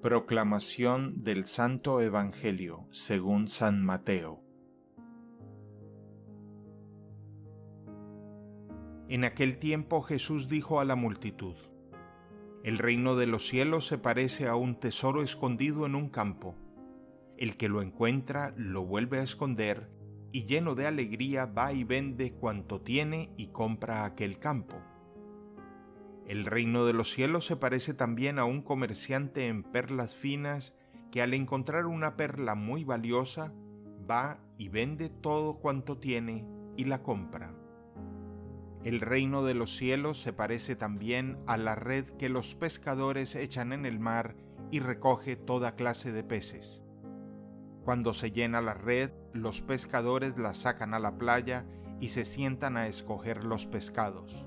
Proclamación del Santo Evangelio según San Mateo. En aquel tiempo Jesús dijo a la multitud, El reino de los cielos se parece a un tesoro escondido en un campo. El que lo encuentra lo vuelve a esconder y lleno de alegría va y vende cuanto tiene y compra aquel campo. El reino de los cielos se parece también a un comerciante en perlas finas que al encontrar una perla muy valiosa va y vende todo cuanto tiene y la compra. El reino de los cielos se parece también a la red que los pescadores echan en el mar y recoge toda clase de peces. Cuando se llena la red, los pescadores la sacan a la playa y se sientan a escoger los pescados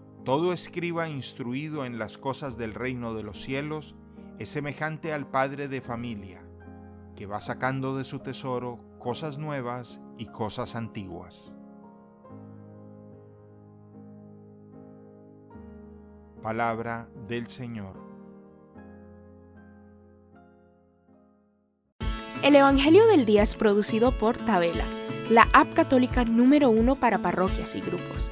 todo escriba instruido en las cosas del reino de los cielos es semejante al padre de familia, que va sacando de su tesoro cosas nuevas y cosas antiguas. Palabra del Señor. El Evangelio del Día es producido por Tabela, la app católica número uno para parroquias y grupos.